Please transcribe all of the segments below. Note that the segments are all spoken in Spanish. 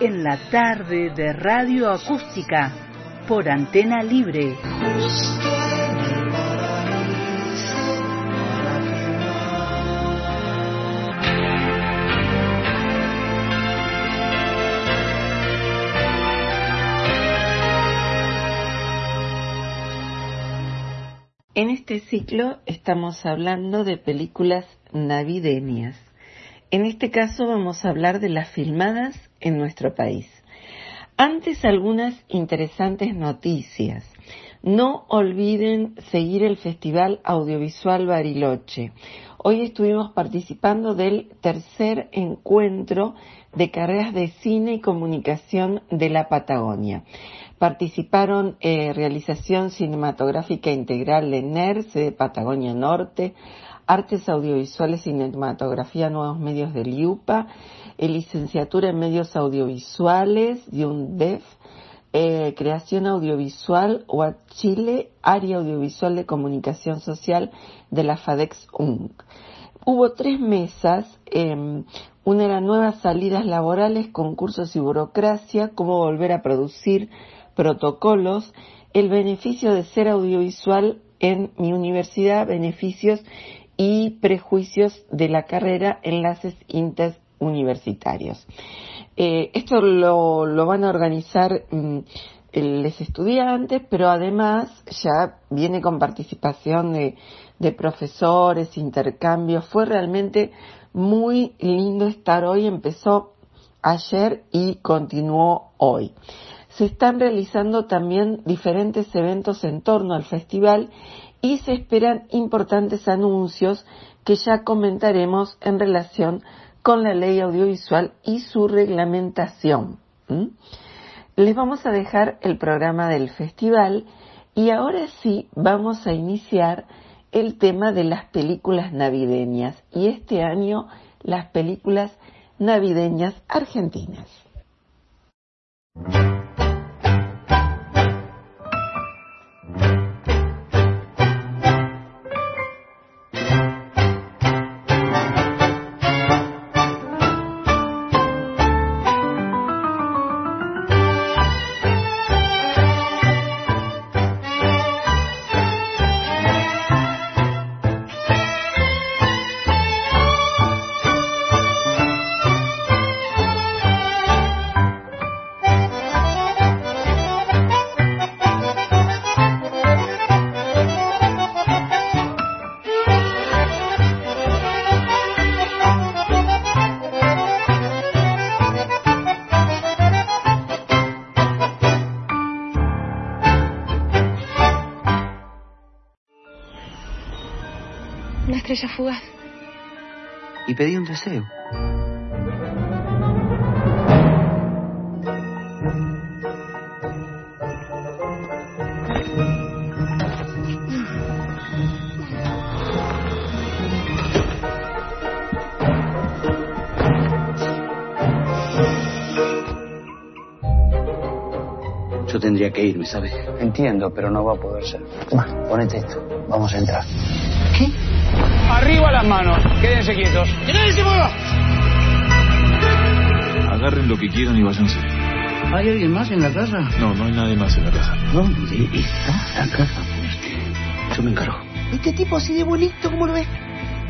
en la tarde de Radio Acústica por Antena Libre. En este ciclo estamos hablando de películas navideñas. En este caso vamos a hablar de las filmadas en nuestro país. Antes algunas interesantes noticias. No olviden seguir el Festival Audiovisual Bariloche. Hoy estuvimos participando del tercer encuentro de carreras de cine y comunicación de la Patagonia. Participaron eh, Realización Cinematográfica Integral de NERS de Patagonia Norte, Artes Audiovisuales Cinematografía Nuevos Medios del IUPA, Licenciatura en Medios Audiovisuales de UNDEF, eh, Creación Audiovisual Chile, Área Audiovisual de Comunicación Social de la FADEX UNC. Hubo tres mesas, eh, una era nuevas salidas laborales, concursos y burocracia, cómo volver a producir protocolos, el beneficio de ser audiovisual en mi universidad, beneficios y prejuicios de la carrera enlaces interuniversitarios. Eh, esto lo, lo, van a organizar mm, los estudiantes, pero además ya viene con participación de, de profesores, intercambios. Fue realmente muy lindo estar hoy, empezó ayer y continuó hoy. Se están realizando también diferentes eventos en torno al festival y se esperan importantes anuncios que ya comentaremos en relación con la ley audiovisual y su reglamentación. Les vamos a dejar el programa del festival y ahora sí vamos a iniciar el tema de las películas navideñas y este año las películas navideñas argentinas. Fugaz. Y pedí un deseo. Yo tendría que irme, ¿sabes? Entiendo, pero no va a poder ser. Toma, ponete esto. Vamos a entrar. Arriba las manos. Quédense quietos. ¡Que nadie se mueva! Agarren lo que quieran y váyanse. ¿Hay alguien más en la casa? No, no hay nadie más en la casa. ¿Dónde está la casa fuerte? Yo me encargo. Este tipo así de bonito, ¿cómo lo ves?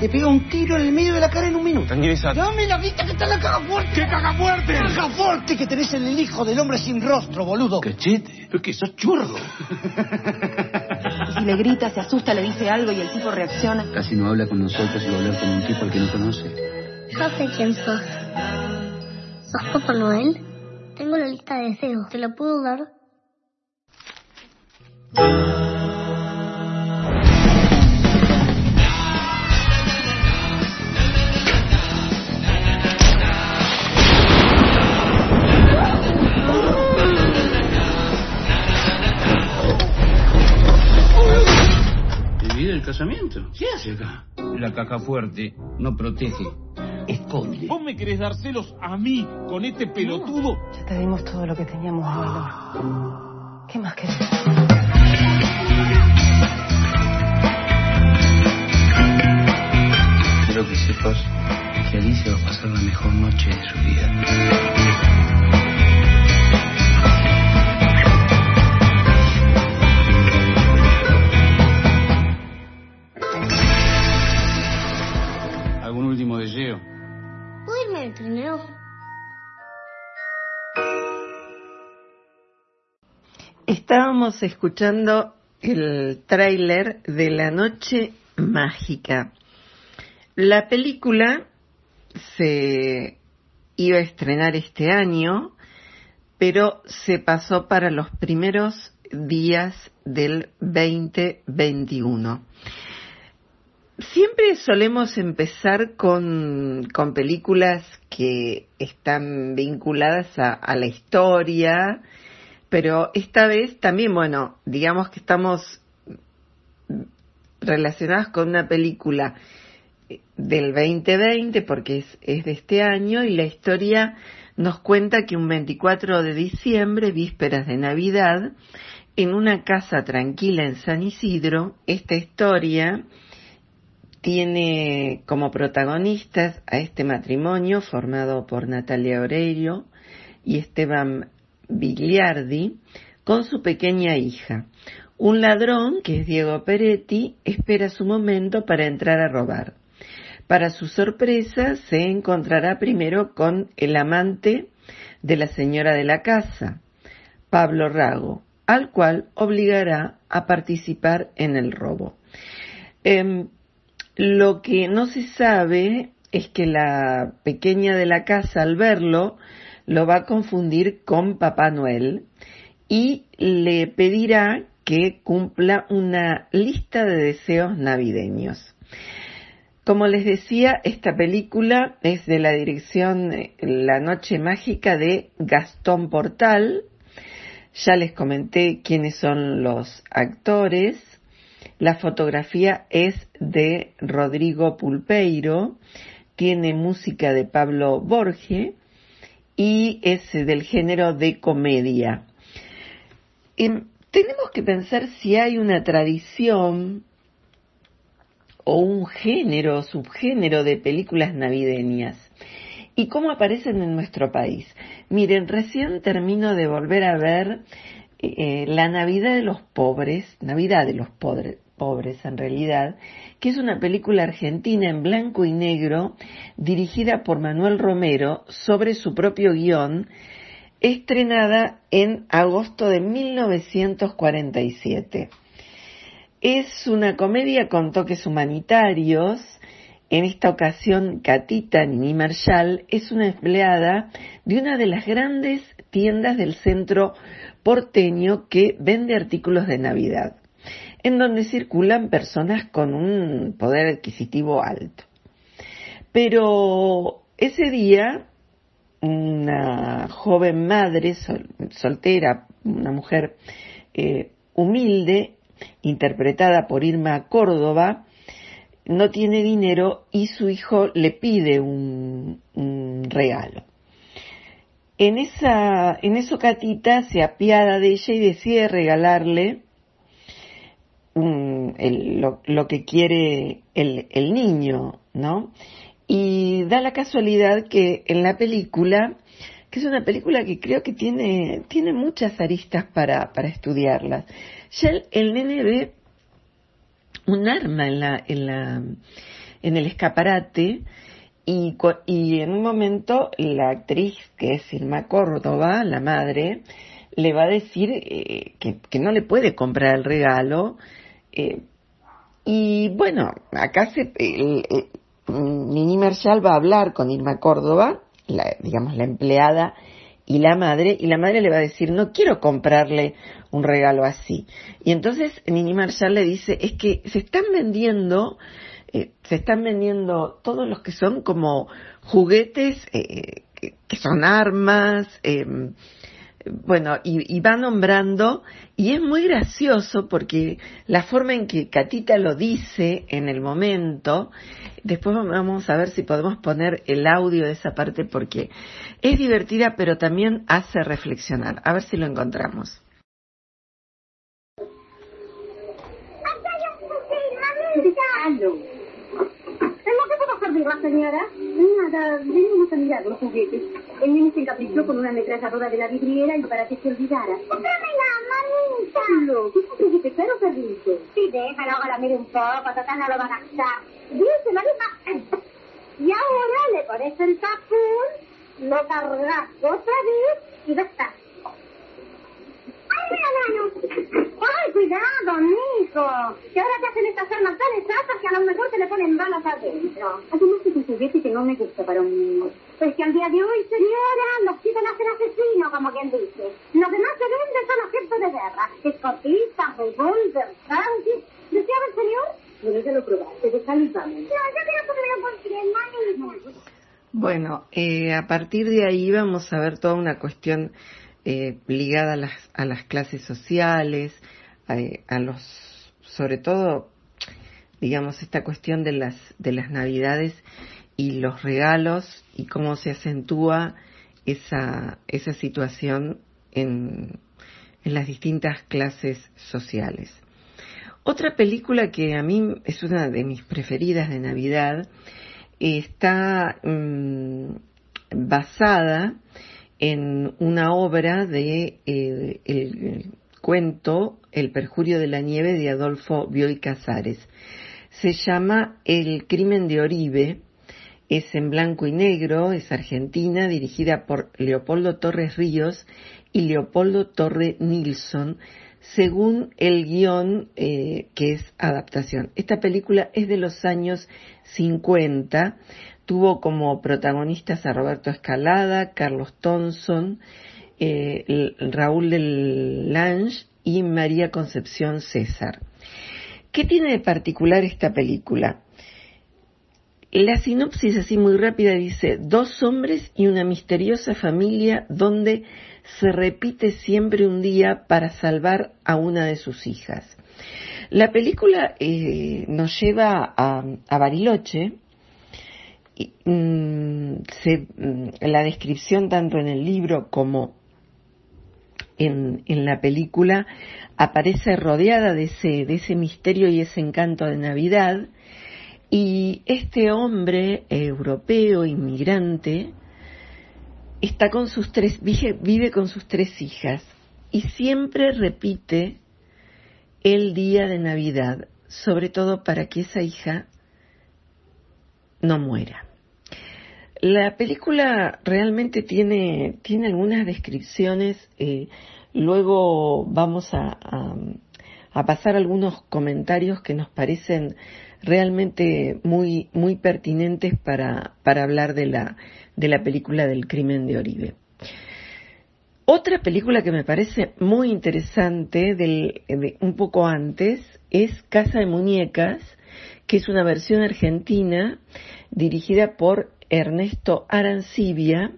Te pega un tiro en el medio de la cara en un minuto. Tranquilízate. Dame la vista que está en la caja fuerte. ¿Qué caja fuerte? Caja fuerte que tenés en el hijo del hombre sin rostro, boludo. Cachete. Es que sos churro. Y si le grita, se asusta, le dice algo y el tipo reacciona. Casi no habla con nosotros y va a hablar con un tipo al que no conoce. Yo sé quién sos. ¿Sos Papá Noel? Tengo la lista de deseos. ¿Te la puedo dar? Pregunto. ¿Qué hace acá? La caja fuerte no protege, esconde. ¿Vos me querés dar celos a mí con este pelotudo? Ya te dimos todo lo que teníamos de valor. ¿Qué más querés? Quiero que sepas que Alicia va a pasar la mejor noche de su vida. Estábamos escuchando el tráiler de La Noche Mágica. La película se iba a estrenar este año, pero se pasó para los primeros días del 2021. Siempre solemos empezar con, con películas que están vinculadas a, a la historia, pero esta vez también, bueno, digamos que estamos relacionadas con una película del 2020 porque es, es, de este año y la historia nos cuenta que un 24 de diciembre, vísperas de Navidad, en una casa tranquila en San Isidro, esta historia tiene como protagonistas a este matrimonio formado por Natalia Oreiro y Esteban Con su pequeña hija. Un ladrón, que es Diego Peretti, espera su momento para entrar a robar. Para su sorpresa, se encontrará primero con el amante de la señora de la casa, Pablo Rago, al cual obligará a participar en el robo. Eh, lo que no se sabe es que la pequeña de la casa al verlo lo va a confundir con Papá Noel y le pedirá que cumpla una lista de deseos navideños. Como les decía, esta película es de la dirección La Noche Mágica de Gastón Portal. Ya les comenté quiénes son los actores. La fotografía es de Rodrigo Pulpeiro, tiene música de Pablo Borge y es del género de comedia. Eh, tenemos que pensar si hay una tradición o un género o subgénero de películas navideñas y cómo aparecen en nuestro país. Miren, recién termino de volver a ver eh, La Navidad de los Pobres, Navidad de los Pobres, pobres en realidad, que es una película argentina en blanco y negro dirigida por Manuel Romero sobre su propio guion, estrenada en agosto de 1947. Es una comedia con toques humanitarios. En esta ocasión, Catita Nini Marshall es una empleada de una de las grandes tiendas del centro porteño que vende artículos de Navidad, en donde circulan personas con un poder adquisitivo alto. Pero ese día, una joven madre sol, soltera, una mujer eh, humilde, interpretada por Irma Córdoba, no tiene dinero y su hijo le pide un, un regalo. En esa, en eso Catita se apiada de ella y decide regalarle un, el, lo, lo, que quiere el, el niño, ¿no? Y da la casualidad que en la película, que es una película que creo que tiene, tiene muchas aristas para, para estudiarlas, ya el, el nene ve un arma en la, en la, en el escaparate y, y en un momento la actriz, que es Irma Córdoba, la madre, le va a decir eh, que, que, no le puede comprar el regalo. Eh, y bueno, acá se, Nini Marshall va a hablar con Irma Córdoba, la, digamos la empleada y la madre, y la madre le va a decir, no quiero comprarle un regalo así. Y entonces Nini Marshall le dice, es que se están vendiendo eh, se están vendiendo todos los que son como juguetes, eh, que, que, son armas, eh, bueno, y, y, va nombrando, y es muy gracioso porque la forma en que Catita lo dice en el momento, después vamos a ver si podemos poner el audio de esa parte porque es divertida pero también hace reflexionar. A ver si lo encontramos. señora? Los juguetes. El niño se encaprichó con una ametralladora de la vidriera y para que se olvidara. ¡Dámela, mamita! No, ¿qué juguete caro perrito? Sí, déjalo, ahora mire un poco, total no lo van a gastar. Dice la misma... Y ahora le pones el tapón, lo cargas otra vez y ya está. ¡Ay, mira, mano! ¡Ay, cuidado, mijo! Que ahora te hacen estas armas tan exactas que a lo mejor te le ponen balas adentro. Además es un juguete que no me gusta para un niño. Pues que al día de hoy, señora, los chicos hacen asesinos, como quien dice. Los demás se venden son objetos de guerra. Escotistas, revólver, tanques. ¿Deseaba el señor? Bueno, ya lo probaste, de vamos. No, yo quiero comerlo por ti, hermano. Bueno, eh, a partir de ahí vamos a ver toda una cuestión eh, ligada a las, a las clases sociales, a, los, sobre todo, digamos, esta cuestión de las, de las navidades y los regalos y cómo se acentúa esa, esa situación en, en las distintas clases sociales. Otra película que a mí es una de mis preferidas de Navidad está mm, basada en una obra de eh, el, cuento El perjurio de la nieve de Adolfo Bioy Casares. Se llama El crimen de Oribe, es en blanco y negro, es argentina, dirigida por Leopoldo Torres Ríos y Leopoldo Torre Nilsson, según el guion eh, que es adaptación. Esta película es de los años 50, Tuvo como protagonistas a Roberto Escalada, Carlos Thompson, eh, Raúl del Lange y María Concepción César. ¿Qué tiene de particular esta película? La sinopsis así muy rápida dice, dos hombres y una misteriosa familia donde se repite siempre un día para salvar a una de sus hijas. La película eh, nos lleva a, a Bariloche, Mm, mm, la descripción tanto en el libro como en, la película aparece rodeada de ese, de ese misterio y ese encanto de Navidad. Y este hombre europeo, inmigrante, está con sus tres, vive con sus tres hijas y siempre repite el día de Navidad, sobre todo para que esa hija no muera. La película realmente tiene, tiene algunas descripciones, eh, luego vamos a, a, pasar algunos comentarios que nos parecen realmente muy, muy pertinentes para, para hablar de la, de la película del crimen de Oribe. Otra película que me parece muy interesante, del, de, un poco antes, es Casa de Muñecas, que es una versión argentina dirigida por Ernesto Arancibia,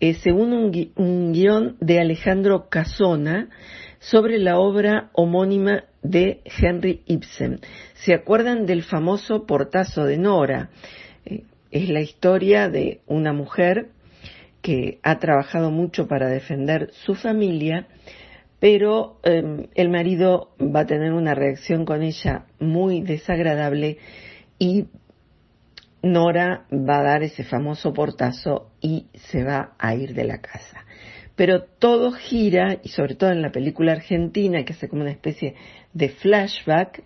eh, según un, guion de Alejandro Casona sobre la obra homónima de Henry Ibsen. ¿Se acuerdan del famoso portazo de Nora? Eh, es la historia de una mujer que ha trabajado mucho para defender su familia, pero em, el marido va a tener una reacción con ella muy desagradable y Nora va a dar ese famoso portazo y se va a ir de la casa. Pero todo gira, y sobre todo en la película argentina, que hace como una especie de flashback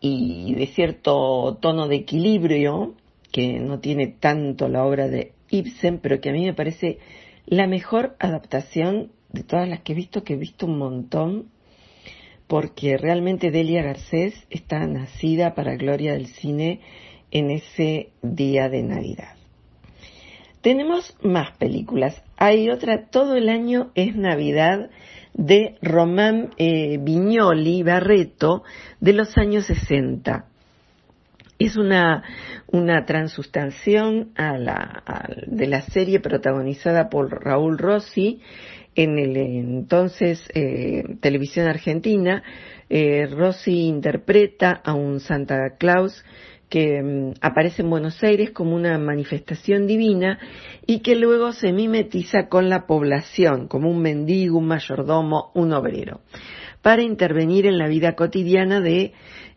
y de cierto tono de equilibrio, que no tiene tanto la obra de Ibsen, pero que a mí me parece la mejor adaptación de todas las que he visto, que he visto un montón, porque realmente Delia Garcés está nacida para gloria del cine en ese día de Navidad. Tenemos más películas. Hay otra, todo el año es Navidad, de Román eh, Viñoli Barreto, de los años 60. Es una, una transustanciación a la, de la serie protagonizada por Raúl Rossi En el entonces eh, televisión argentina, eh, Rossi interpreta a un Santa Claus que mm, aparece en Buenos Aires como una manifestación divina y que luego se mimetiza con la población como un mendigo, un mayordomo, un obrero, para intervenir en la vida cotidiana de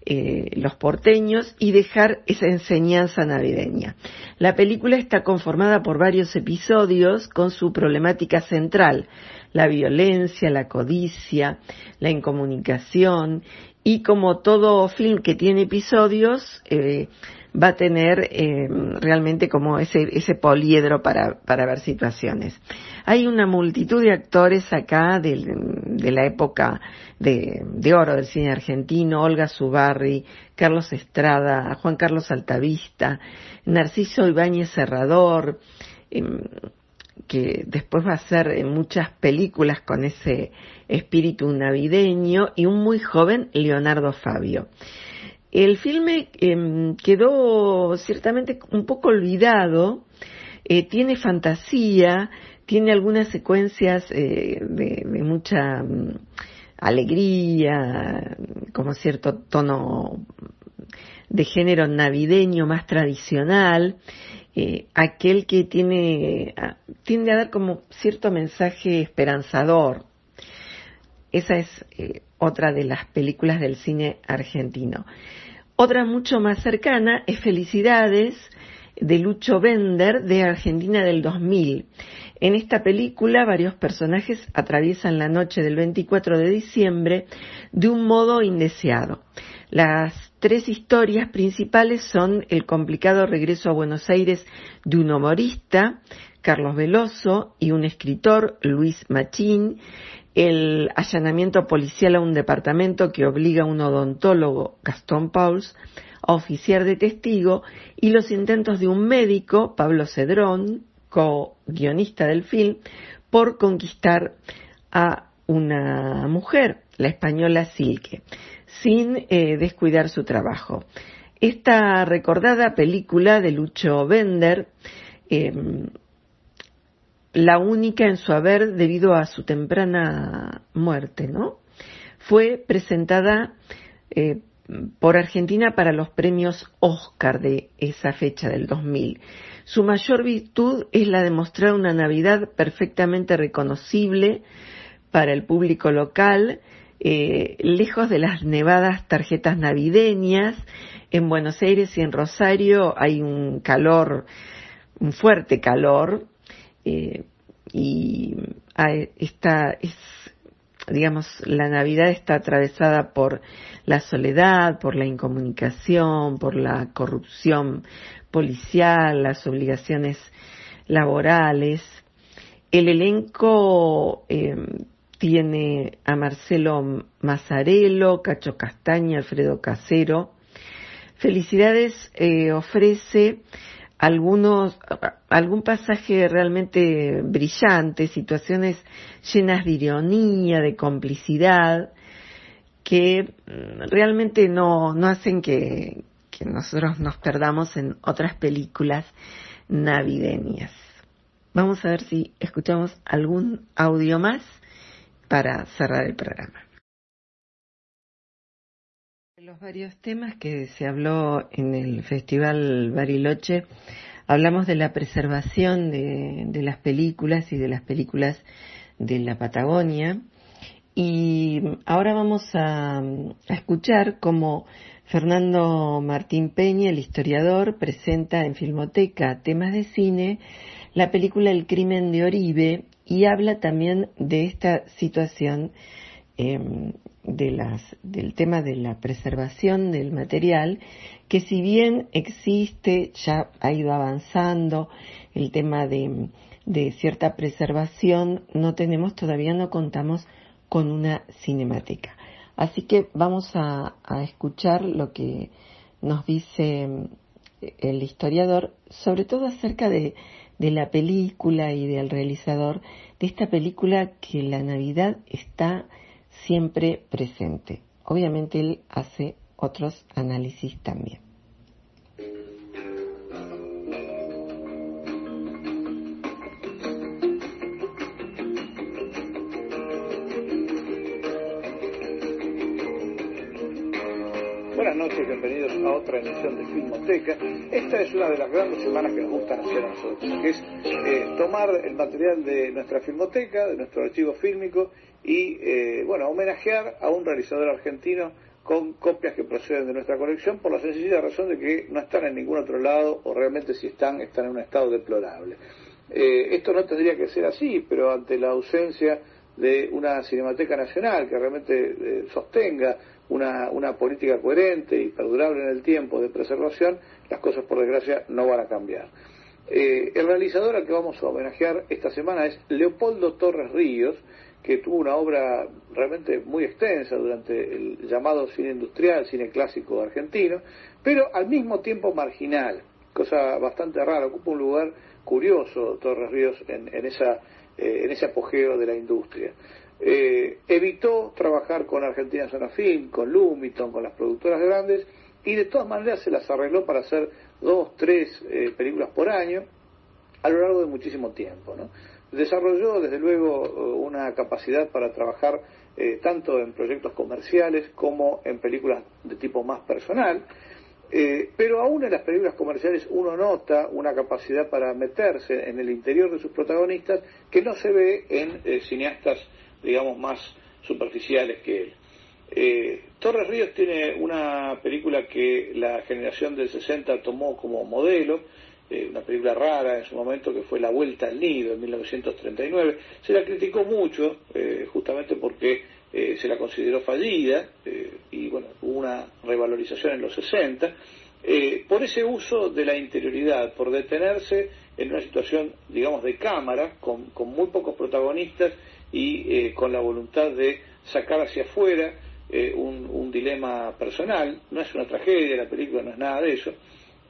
eh, los porteños y dejar esa enseñanza navideña. La película está conformada por varios episodios con su problemática central, la violencia, la codicia, la incomunicación y como todo film que tiene episodios, eh, va a tener eh, realmente como ese, ese poliedro para, ver situaciones. Hay una multitud de actores acá de la época de, de, oro del cine argentino, Olga Zubarri, Carlos Estrada, Juan Carlos Altavista, Narciso Ibáñez Serrador, em, que después va a hacer muchas películas con ese espíritu navideño, y un muy joven Leonardo Fabio. El filme eh, quedó ciertamente un poco olvidado, eh, tiene fantasía, tiene algunas secuencias eh, de, mucha um, alegría, como cierto tono de género navideño más tradicional, eh, aquel que tiene, tiende a dar como cierto mensaje esperanzador. Esa es eh, otra de las películas del cine argentino. Otra mucho más cercana es Felicidades de Lucho Bender de Argentina del 2000. En esta película varios personajes atraviesan la noche del 24 de diciembre de un modo indeseado. Las tres historias principales son el complicado regreso a Buenos Aires de un humorista, Carlos Veloso, y un escritor, Luis Machín, el allanamiento policial a un departamento que obliga a un odontólogo, Gastón Pauls, a oficiar de testigo, y los intentos de un médico, Pablo Cedrón, co-guionista del film, por conquistar a una mujer, la española Silke sin eh, descuidar su trabajo. Esta recordada película de Lucho Bender, eh, la única en su haber debido a su temprana muerte, ¿no? Fue presentada eh, por Argentina para los premios Oscar de esa fecha del 2000. Su mayor virtud es la de mostrar una Navidad perfectamente reconocible para el público local eh, lejos de las nevadas tarjetas navideñas, en Buenos Aires y en Rosario hay un calor, un fuerte calor, eh, y esta es, digamos, la Navidad está atravesada por la soledad, por la incomunicación, por la corrupción policial, las obligaciones laborales. El elenco eh, tiene a Marcelo Mazzarello, Cacho Castaña, Alfredo Casero. Felicidades eh, ofrece algunos, algún pasaje realmente brillante, situaciones llenas de ironía, de complicidad, que realmente no, no hacen que, que nosotros nos perdamos en otras películas navideñas. Vamos a ver si escuchamos algún audio más para cerrar el programa. Los varios temas que se habló en el Festival Bariloche, hablamos de la preservación de, las películas y de las películas de la Patagonia. Y ahora vamos a, escuchar cómo Fernando Martín Peña, el historiador, presenta en Filmoteca temas de cine la película El crimen de Oribe y habla también de esta situación eh, de las, del tema de la preservación del material, que si bien existe, ya ha ido avanzando el tema de, de cierta preservación, no tenemos, todavía no contamos con una cinemática. Así que vamos a, escuchar lo que nos dice eh, el historiador, sobre todo acerca de la película y del realizador de esta película que la Navidad está siempre presente. Obviamente él hace otros análisis también. Buenas noches, bienvenidos a otra emisión de Filmoteca. Esta es una de las grandes semanas que nos gustan hacer a nosotros, que es eh, tomar el material de nuestra filmoteca, de nuestro archivo fílmico, y, eh, bueno, homenajear a un realizador argentino con copias que proceden de nuestra colección por la sencilla razón de que no están en ningún otro lado o realmente si están, están en un estado deplorable. Eh, esto no tendría que ser así, pero ante la ausencia de una Cinemateca Nacional que realmente sostenga una, una política coherente y perdurable en el tiempo de preservación, las cosas por desgracia no van a cambiar. Eh, el realizador al que vamos a homenajear esta semana es Leopoldo Torres Ríos, que tuvo una obra realmente muy extensa durante el llamado cine industrial, cine clásico argentino, pero al mismo tiempo marginal, cosa bastante rara, ocupa un lugar curioso Torres Ríos en, esa, eh, en ese apogeo de la industria. Eh, evitó trabajar con Argentina Sonafilm, con Lumiton, con las productoras grandes, y de todas maneras se las arregló para hacer dos, tres eh, películas por año a lo largo de muchísimo tiempo. Desarrolló desde luego una capacidad para trabajar eh, tanto en proyectos comerciales como en películas de tipo más personal, pero aún en las películas comerciales uno nota una capacidad para meterse en el interior de sus protagonistas que no se ve en cineastas digamos, más superficiales que él. Eh, Torres Ríos tiene una película que la generación del 60 tomó como modelo, eh, una película rara en su momento que fue La Vuelta al Nido en 1939. Se la criticó mucho eh, justamente porque se la consideró fallida y bueno, hubo una revalorización en los 60 por ese uso de la interioridad, por detenerse en una situación, digamos, de cámara, con, con muy pocos protagonistas y eh, con la voluntad de sacar hacia afuera eh, un, dilema personal, no es una tragedia, la película no es nada de eso,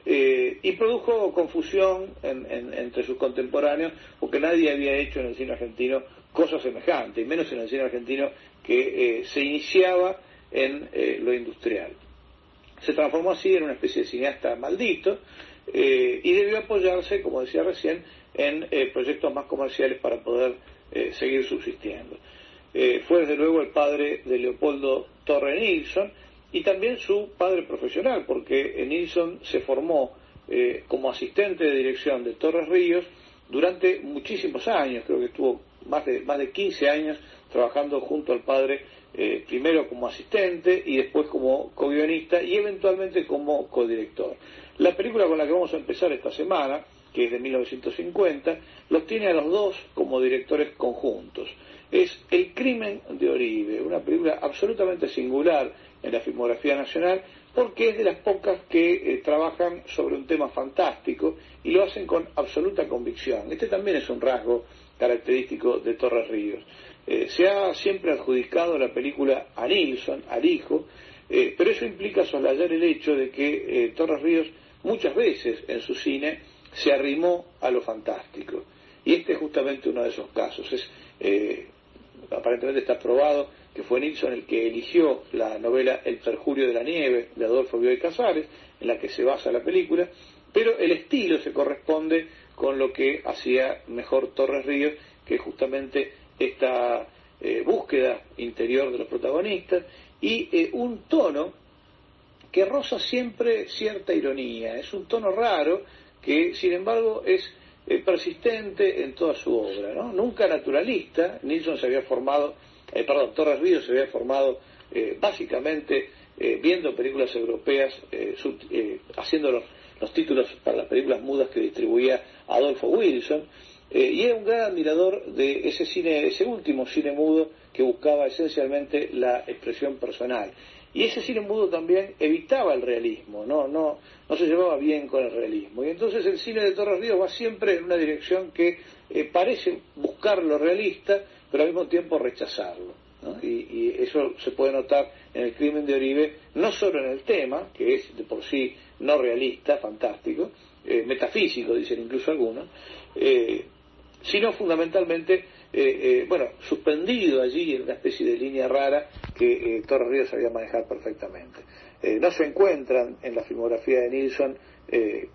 eh, y produjo confusión entre sus contemporáneos porque nadie había hecho en el cine argentino cosas semejantes, y menos en el cine argentino que se iniciaba en lo industrial. Se transformó así en una especie de cineasta maldito y debió apoyarse, como decía recién, en proyectos más comerciales para poder eh, seguir subsistiendo. Eh, fue desde luego el padre de Leopoldo Torre Nilsson y también su padre profesional, porque Nilsson se formó eh, como asistente de dirección de Torres Ríos durante muchísimos años, creo que estuvo más de, más de 15 años trabajando junto al padre, primero como asistente y después como co-guionista y eventualmente como codirector. La película con la que vamos a empezar esta semana que es de 1950, los tiene a los dos como directores conjuntos. Es El crimen de Oribe, una película absolutamente singular en la filmografía nacional, porque es de las pocas que eh, trabajan sobre un tema fantástico y lo hacen con absoluta convicción. Este también es un rasgo característico de Torres Ríos. Eh, se ha siempre adjudicado la película a Nilsson, al hijo, eh, pero eso implica soslayar el hecho de que Torres Ríos muchas veces en su cine se arrimó a lo fantástico. Y este es justamente uno de esos casos. Es, eh, aparentemente está probado que fue Nilsson el que eligió la novela El perjurio de la nieve de Adolfo Bioy Casares, en la que se basa la película, pero el estilo se corresponde con lo que hacía mejor Torres Ríos, que es justamente esta eh, búsqueda interior de los protagonistas y eh, un tono que roza siempre cierta ironía. Es un tono raro, que sin embargo es eh, persistente en toda su obra, ¿no? Nunca naturalista, Nilsson se había formado, eh, perdón, Torres Ríos se había formado eh, básicamente viendo películas europeas, haciendo los, los, títulos para las películas mudas que distribuía Adolfo Wilson, y era un gran admirador de ese cine, ese último cine mudo que buscaba esencialmente la expresión personal. Y ese cine mudo también evitaba el realismo, no, no, no se llevaba bien con el realismo. Y entonces el cine de Torres Ríos va siempre en una dirección que eh, parece buscar lo realista, pero al mismo tiempo rechazarlo. Y, eso se puede notar en el crimen de Oribe, no solo en el tema, que es de por sí no realista, fantástico, eh, metafísico, dicen incluso algunos, eh, sino fundamentalmente eh, bueno, suspendido allí en una especie de línea rara que eh, Torres Ríos sabía manejar perfectamente. no se encuentran en la filmografía de Nilsson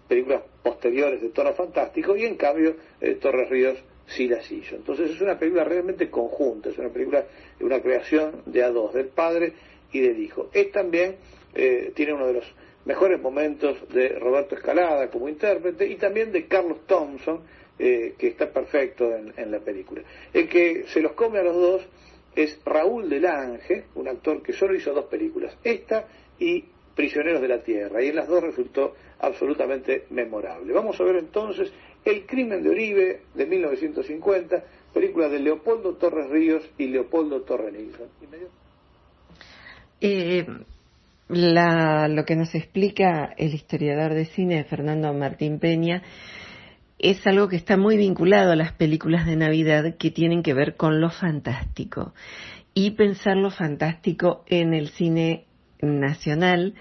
películas posteriores de tono fantástico y en cambio Torres Ríos sí las hizo. Entonces es una película realmente conjunta, es una película, una creación de a dos, del padre y del hijo. Es también eh, tiene uno de los mejores momentos de Roberto Escalada como intérprete y también de Carlos Thompson, eh, que está perfecto en, la película. El que se los come a los dos es Raúl Delange, un actor que solo hizo dos películas, esta y Prisioneros de la Tierra, y en las dos resultó absolutamente memorable. Vamos a ver entonces El crimen de Oribe de 1950, película de Leopoldo Torres Ríos y Leopoldo Torres Nilsson. Eh, lo que nos explica el historiador de cine Fernando Martín Peña es algo que está muy vinculado a las películas de Navidad que tienen que ver con lo fantástico. Y pensar lo fantástico en el cine nacional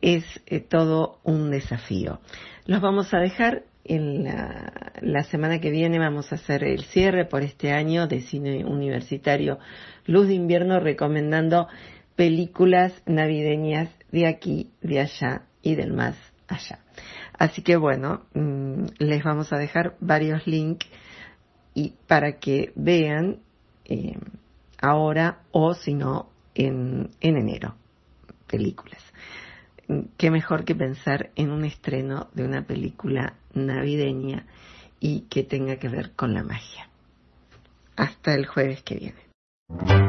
es eh, todo un desafío. Los vamos a dejar en la, la, semana que viene vamos a hacer el cierre por este año de cine universitario Luz de Invierno recomendando películas navideñas de aquí, de allá y del más allá. Así que bueno, mm, les vamos a dejar varios links y para que vean eh, ahora o si no en, en enero películas. Qué mejor que pensar en un estreno de una película navideña y que tenga que ver con la magia. Hasta el jueves que viene.